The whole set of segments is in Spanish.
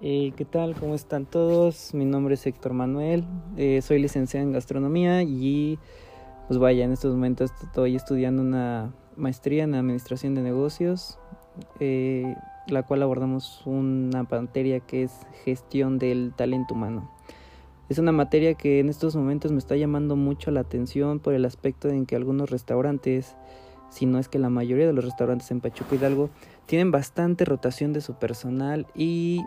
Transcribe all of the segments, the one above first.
Eh, ¿Qué tal? ¿Cómo están todos? Mi nombre es Héctor Manuel, eh, soy licenciado en gastronomía y pues vaya, en estos momentos estoy estudiando una maestría en administración de negocios, eh, la cual abordamos una materia que es gestión del talento humano. Es una materia que en estos momentos me está llamando mucho la atención por el aspecto en que algunos restaurantes, si no es que la mayoría de los restaurantes en Pachuca Hidalgo, tienen bastante rotación de su personal y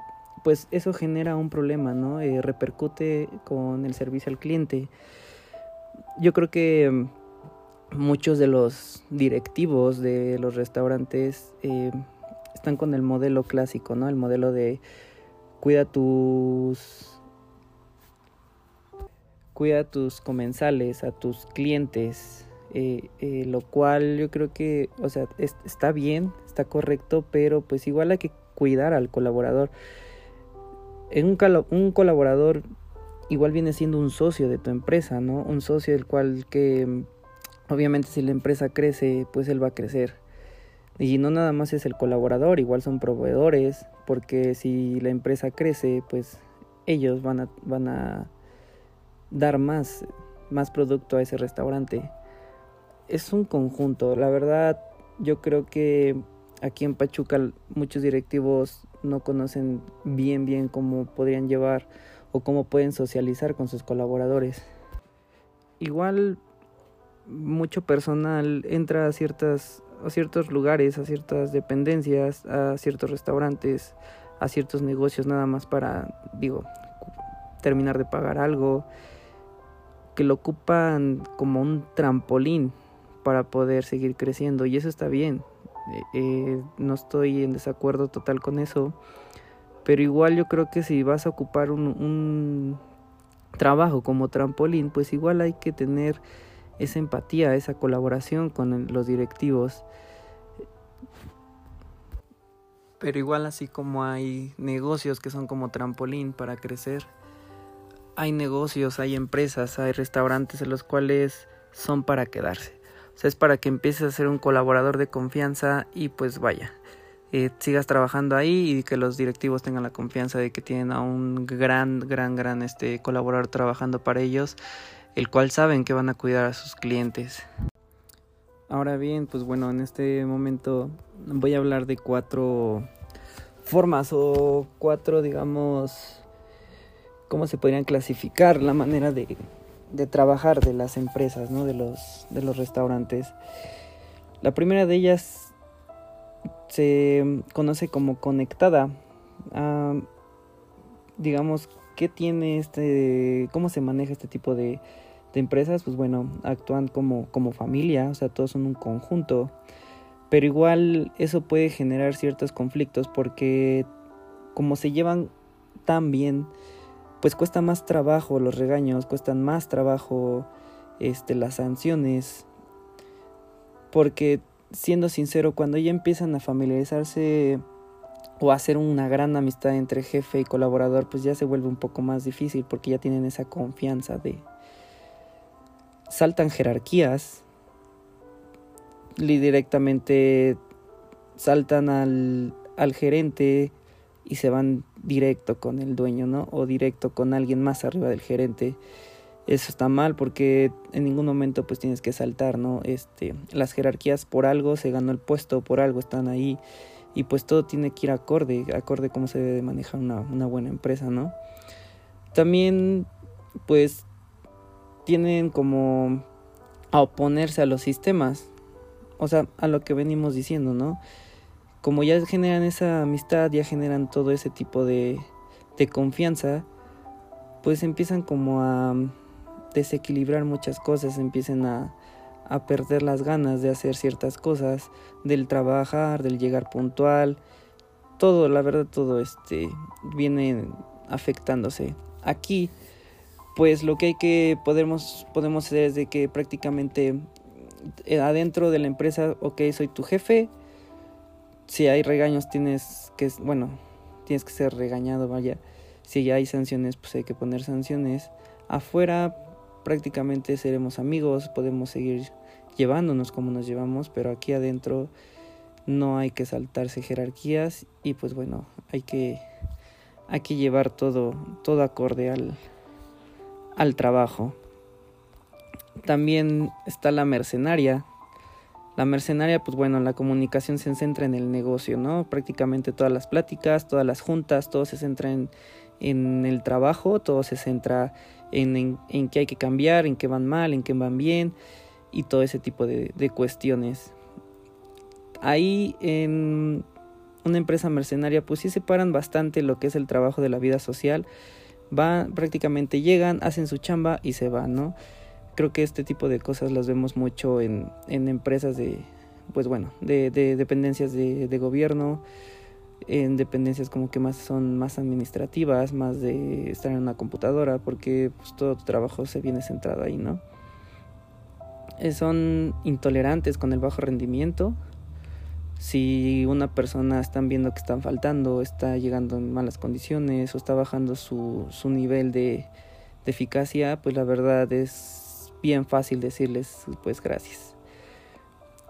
pues eso genera un problema, ¿no? Eh, repercute con el servicio al cliente. Yo creo que mm, muchos de los directivos de los restaurantes eh, están con el modelo clásico, ¿no? El modelo de cuida tus cuida tus comensales, a tus clientes, eh, lo cual yo creo que, o sea, está bien, está correcto, pero pues igual hay que cuidar al colaborador. En un, un colaborador igual viene siendo un socio de tu empresa, ¿no? Un socio del cual que obviamente si la empresa crece, pues él va a crecer. Y no nada más es el colaborador, igual son proveedores, porque si la empresa crece, pues ellos van a, van a dar más, más producto a ese restaurante. Es un conjunto, la verdad yo creo que aquí en Pachuca muchos directivos no conocen bien bien cómo podrían llevar o cómo pueden socializar con sus colaboradores. Igual mucho personal entra a ciertas a ciertos lugares, a ciertas dependencias, a ciertos restaurantes, a ciertos negocios nada más para digo terminar de pagar algo que lo ocupan como un trampolín para poder seguir creciendo y eso está bien. Eh, no estoy en desacuerdo total con eso, pero igual yo creo que si vas a ocupar un, un trabajo como trampolín, pues igual hay que tener esa empatía, esa colaboración con los directivos. Pero igual así como hay negocios que son como trampolín para crecer, hay negocios, hay empresas, hay restaurantes en los cuales son para quedarse. O sea, es para que empieces a ser un colaborador de confianza y pues vaya, eh, sigas trabajando ahí y que los directivos tengan la confianza de que tienen a un gran, gran, gran este colaborador trabajando para ellos, el cual saben que van a cuidar a sus clientes. Ahora bien, pues bueno, en este momento voy a hablar de cuatro formas o cuatro, digamos, cómo se podrían clasificar la manera de, de trabajar de las empresas, ¿no? de, los, de los restaurantes. La primera de ellas se conoce como conectada. digamos, ¿qué tiene este, cómo se maneja este tipo de, de empresas? Pues bueno, actúan como, como familia, o sea, todos son un conjunto. Pero igual eso puede generar ciertos conflictos porque como se llevan tan bien, pues cuesta más trabajo los regaños, cuestan más trabajo este, las sanciones, porque siendo sincero, cuando ya empiezan a familiarizarse o a hacer una gran amistad entre jefe y colaborador, pues ya se vuelve un poco más difícil porque ya tienen esa confianza de... Saltan jerarquías, directamente saltan al, al gerente y se van directo con el dueño, ¿no? O directo con alguien más arriba del gerente. Eso está mal porque en ningún momento pues tienes que saltar, ¿no? Este, las jerarquías por algo se ganó el puesto, por algo están ahí y pues todo tiene que ir acorde, acorde cómo se debe manejar una, una buena empresa, ¿no? También pues tienen como a oponerse a los sistemas, o sea, a lo que venimos diciendo, ¿no? Como ya generan esa amistad, ya generan todo ese tipo de, de confianza, pues empiezan como a desequilibrar muchas cosas, empiezan a, a perder las ganas de hacer ciertas cosas, del trabajar, del llegar puntual, todo, la verdad, todo este viene afectándose. Aquí, pues lo que hay que podemos, podemos hacer es de que prácticamente eh, adentro de la empresa, ok, soy tu jefe, si hay regaños tienes que, bueno, tienes que ser regañado, vaya. Si hay sanciones, pues hay que poner sanciones. Afuera prácticamente seremos amigos, podemos seguir llevándonos como nos llevamos, pero aquí adentro no hay que saltarse jerarquías y pues bueno, hay que hay que llevar todo, todo acorde al, trabajo. También está la mercenaria. La mercenaria, pues bueno, la comunicación se centra en el negocio, ¿no? Prácticamente todas las pláticas, todas las juntas, todo se centra en, el trabajo, todo se centra en, en, qué hay que cambiar, en qué van mal, en qué van bien y todo ese tipo de, de cuestiones. Ahí en una empresa mercenaria pues sí separan bastante lo que es el trabajo de la vida social. Van, prácticamente llegan, hacen su chamba y se van, ¿no? Creo que este tipo de cosas las vemos mucho en, en empresas de, pues bueno, de, de dependencias de, gobierno, en dependencias como que más son más administrativas, más de estar en una computadora, porque pues, todo tu trabajo se viene centrado ahí, ¿no? Eh, son intolerantes con el bajo rendimiento, si una persona están viendo que están faltando, está llegando en malas condiciones o está bajando su, su nivel de eficacia, pues la verdad es bien fácil decirles pues gracias.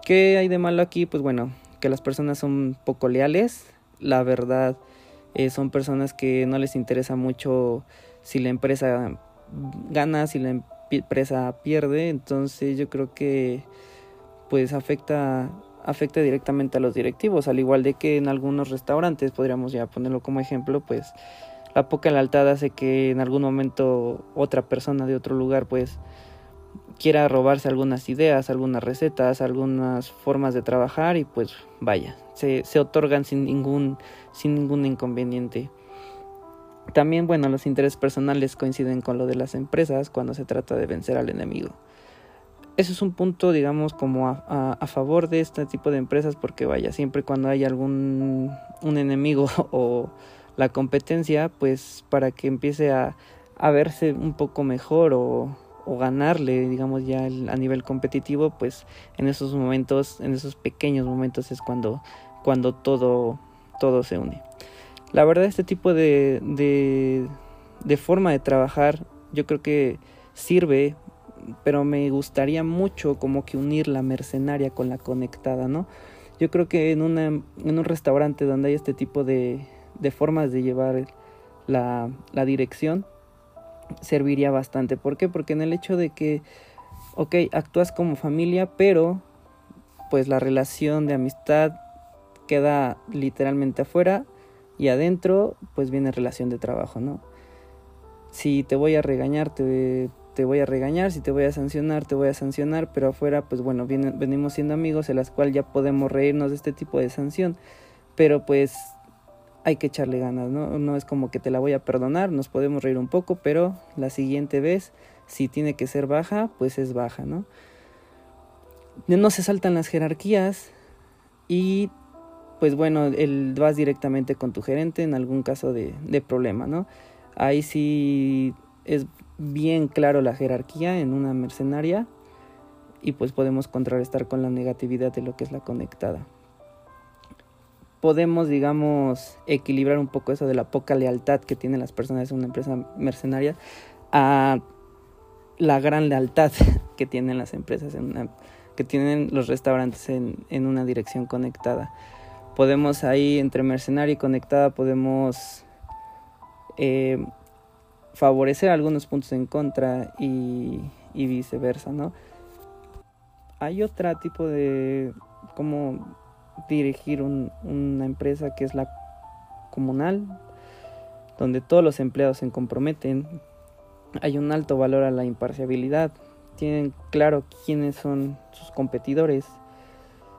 ¿Qué hay de malo aquí? Pues bueno, que las personas son poco leales, la verdad eh, son personas que no les interesa mucho si la empresa gana, si la empresa pierde, entonces yo creo que pues afecta afecta directamente a los directivos, al igual de que en algunos restaurantes, podríamos ya ponerlo como ejemplo, pues la poca lealtad hace que en algún momento otra persona de otro lugar pues quiera robarse algunas ideas, algunas recetas, algunas formas de trabajar y pues vaya, se, se otorgan sin ningún, sin ningún inconveniente. También, bueno, los intereses personales coinciden con lo de las empresas cuando se trata de vencer al enemigo eso es un punto, digamos, como a, favor de este tipo de empresas, porque vaya, siempre cuando hay algún un enemigo o la competencia, pues para que empiece a, a verse un poco mejor o, o ganarle, digamos, ya a nivel competitivo, pues en esos momentos, en esos pequeños momentos es cuando, cuando todo, todo se une. La verdad, este tipo de, de, de forma de trabajar, yo creo que sirve pero me gustaría mucho como que unir la mercenaria con la conectada, ¿no? Yo creo que en, una, en un restaurante donde hay este tipo de, de formas de llevar la, la dirección, serviría bastante. ¿Por qué? Porque en el hecho de que, ok, actúas como familia, pero pues la relación de amistad queda literalmente afuera y adentro pues viene relación de trabajo, ¿no? Si te voy a regañar, te te voy a regañar, si te voy a sancionar, te voy a sancionar, pero afuera, pues bueno, venimos siendo amigos en las cuales ya podemos reírnos de este tipo de sanción, pero pues hay que echarle ganas, ¿no? No es como que te la voy a perdonar, nos podemos reír un poco, pero la siguiente vez, si tiene que ser baja, pues es baja, ¿no? No se saltan las jerarquías y pues bueno, el, vas directamente con tu gerente en algún caso de, de problema, ¿no? Ahí sí es bien claro la jerarquía en una mercenaria y pues podemos contrarrestar con la negatividad de lo que es la conectada. Podemos, digamos, equilibrar un poco eso de la poca lealtad que tienen las personas en una empresa mercenaria a la gran lealtad que tienen las empresas, en que tienen los restaurantes en, en una dirección conectada. Podemos ahí, entre mercenaria y conectada, podemos eh, favorecer algunos puntos en contra y, viceversa, ¿no? Hay otro tipo de cómo dirigir una empresa que es la comunal, donde todos los empleados se comprometen, hay un alto valor a la imparcialidad, tienen claro quiénes son sus competidores,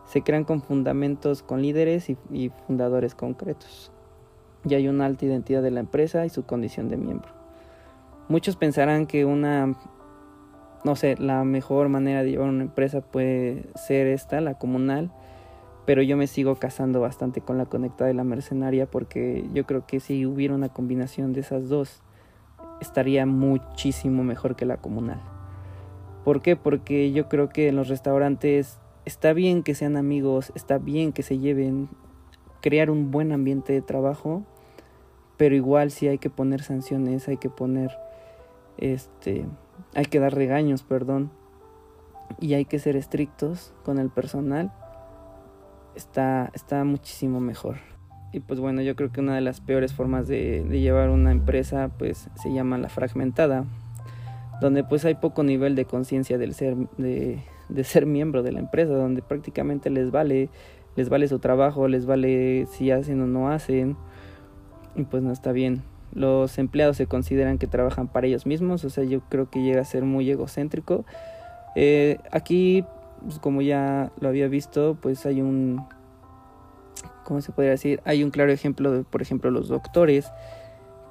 se crean con fundamentos con líderes y, y fundadores concretos, y hay una alta identidad de la empresa y su condición de miembro. Muchos pensarán que una, no sé, la mejor manera de llevar una empresa puede ser esta, la comunal, pero yo me sigo casando bastante con la conectada y la mercenaria porque yo creo que si hubiera una combinación de esas dos, estaría muchísimo mejor que la comunal. ¿Por qué? Porque yo creo que en los restaurantes está bien que sean amigos, está bien que se lleven, crear un buen ambiente de trabajo, pero igual sí hay que poner sanciones, hay que poner este, hay que dar regaños, perdón, y hay que ser estrictos con el personal, está, está muchísimo mejor. y pues bueno, yo creo que una de las peores formas de, llevar una empresa pues se llama la fragmentada, donde pues hay poco nivel de conciencia del ser, de, de ser miembro de la empresa, donde prácticamente les vale, les vale su trabajo, les vale si hacen o no hacen, y pues no está bien. Los empleados se consideran que trabajan para ellos mismos, o sea, yo creo que llega a ser muy egocéntrico. Eh, aquí, pues, como ya lo había visto, pues hay un ¿cómo se podría decir? Hay un claro ejemplo de, por ejemplo, los doctores,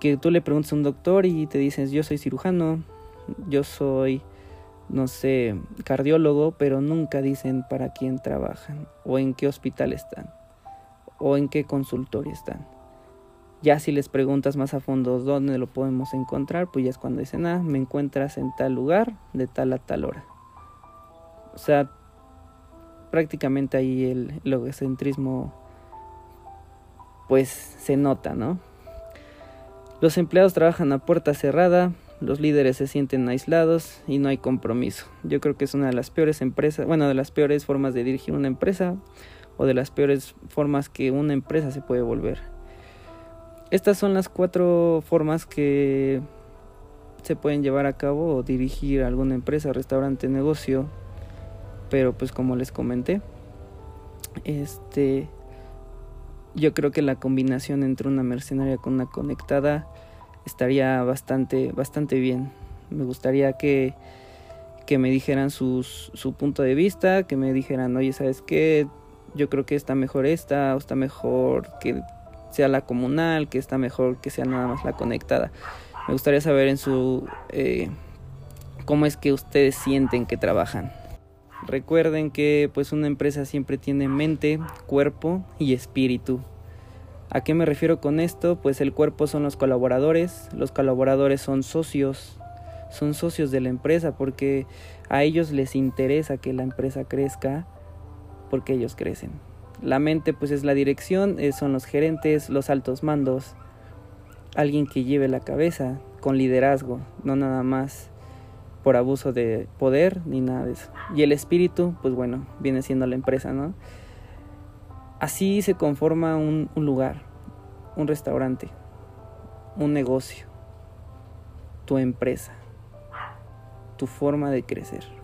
que tú le preguntas a un doctor y te dices, yo soy cirujano, yo soy, no sé, cardiólogo, pero nunca dicen para quién trabajan, o en qué hospital están, o en qué consultorio están. Ya si les preguntas más a fondo dónde lo podemos encontrar, pues ya es cuando dicen, ah, me encuentras en tal lugar, de tal a tal hora. O sea, prácticamente ahí el, el egocentrismo pues se nota, ¿no? Los empleados trabajan a puerta cerrada, los líderes se sienten aislados y no hay compromiso. Yo creo que es una de las peores empresas, bueno, de las peores formas de dirigir una empresa o de las peores formas que una empresa se puede volver. Estas son las cuatro formas que se pueden llevar a cabo o dirigir alguna empresa, restaurante, negocio. Pero pues como les comenté, este yo creo que la combinación entre una mercenaria con una conectada estaría bastante, bastante bien. Me gustaría que, que me dijeran sus, su punto de vista, que me dijeran, oye, ¿sabes qué? Yo creo que está mejor esta, o está mejor que sea la comunal, que está mejor que sea nada más la conectada. Me gustaría saber en su... Eh, cómo es que ustedes sienten que trabajan. Recuerden que pues una empresa siempre tiene mente, cuerpo y espíritu. ¿A qué me refiero con esto? Pues el cuerpo son los colaboradores, los colaboradores son socios, son socios de la empresa porque a ellos les interesa que la empresa crezca porque ellos crecen. La mente pues es la dirección, eh, son los gerentes, los altos mandos, alguien que lleve la cabeza con liderazgo, no nada más por abuso de poder ni nada de eso. Y el espíritu, pues bueno, viene siendo la empresa, ¿no? Así se conforma un, un lugar, un restaurante, un negocio, tu empresa, tu forma de crecer.